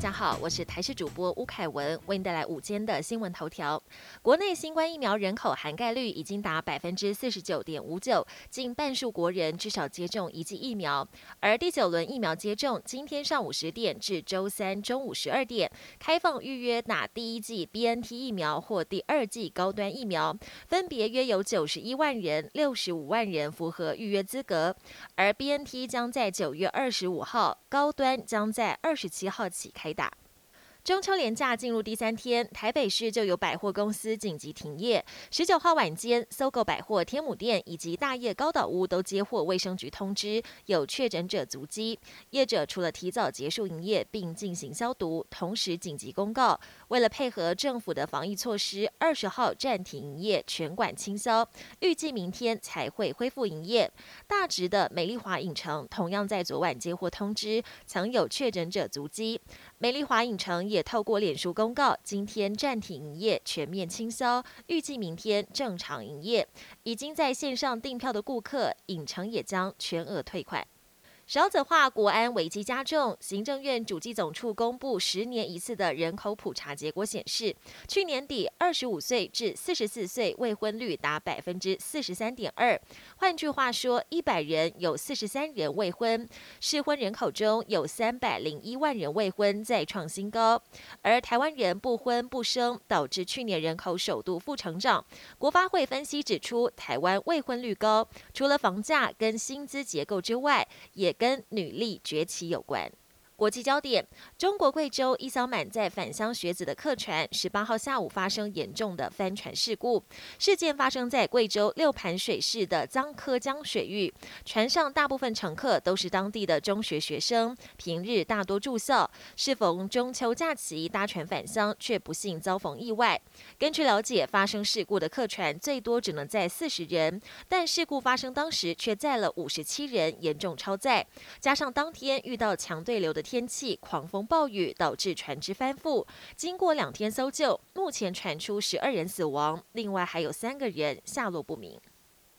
家好，我是台视主播吴凯文，为您带来午间的新闻头条。国内新冠疫苗人口涵盖率已经达百分之四十九点五九，近半数国人至少接种一剂疫苗。而第九轮疫苗接种，今天上午十点至周三中午十二点开放预约打第一剂 BNT 疫苗或第二剂高端疫苗，分别约有九十一万人、六十五万人符合预约资格。而 BNT 将在九月二十五号，高端将在二十七号起开。打。中秋连假进入第三天，台北市就有百货公司紧急停业。十九号晚间，搜狗百货、天母店以及大业高岛屋都接获卫生局通知，有确诊者足迹。业者除了提早结束营业并进行消毒，同时紧急公告，为了配合政府的防疫措施，二十号暂停营业，全馆清销，预计明天才会恢复营业。大直的美丽华影城同样在昨晚接获通知，曾有确诊者足迹。美丽华影城也也透过脸书公告，今天暂停营业，全面清销，预计明天正常营业。已经在线上订票的顾客，影城也将全额退款。少子化国安危机加重，行政院主计总处公布十年一次的人口普查结果显示，去年底二十五岁至四十四岁未婚率达百分之四十三点二。换句话说，一百人有四十三人未婚，适婚人口中有三百零一万人未婚，再创新高。而台湾人不婚不生，导致去年人口首度负成长。国发会分析指出，台湾未婚率高，除了房价跟薪资结构之外，也跟女力崛起有关。国际焦点：中国贵州一艘满载返乡学子的客船，十八号下午发生严重的翻船事故。事件发生在贵州六盘水市的臧柯江水域，船上大部分乘客都是当地的中学学生，平日大多住校。适逢中秋假期，搭船返乡，却不幸遭逢意外。根据了解，发生事故的客船最多只能载四十人，但事故发生当时却载了五十七人，严重超载。加上当天遇到强对流的。天气狂风暴雨导致船只翻覆，经过两天搜救，目前传出十二人死亡，另外还有三个人下落不明。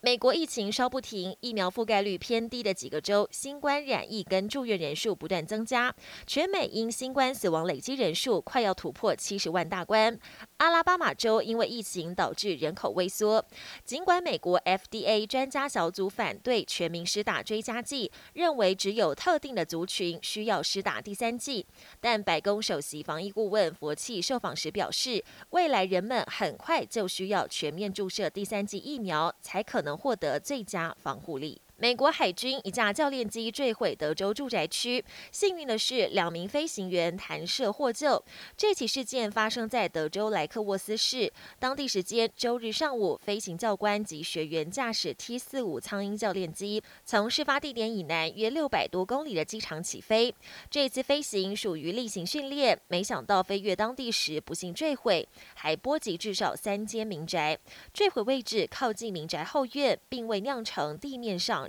美国疫情稍不停，疫苗覆盖率偏低的几个州，新冠染疫跟住院人数不断增加，全美因新冠死亡累积人数快要突破七十万大关。阿拉巴马州因为疫情导致人口萎缩，尽管美国 FDA 专家小组反对全民施打追加剂，认为只有特定的族群需要施打第三剂，但白宫首席防疫顾问佛契受访时表示，未来人们很快就需要全面注射第三剂疫苗，才可能。能获得最佳防护力。美国海军一架教练机坠毁德州住宅区，幸运的是两名飞行员弹射获救。这起事件发生在德州莱克沃斯市，当地时间周日上午，飞行教官及学员驾驶 T 四五苍鹰教练机从事发地点以南约六百多公里的机场起飞。这次飞行属于例行训练，没想到飞越当地时不幸坠毁，还波及至少三间民宅。坠毁位置靠近民宅后院，并未酿成地面上。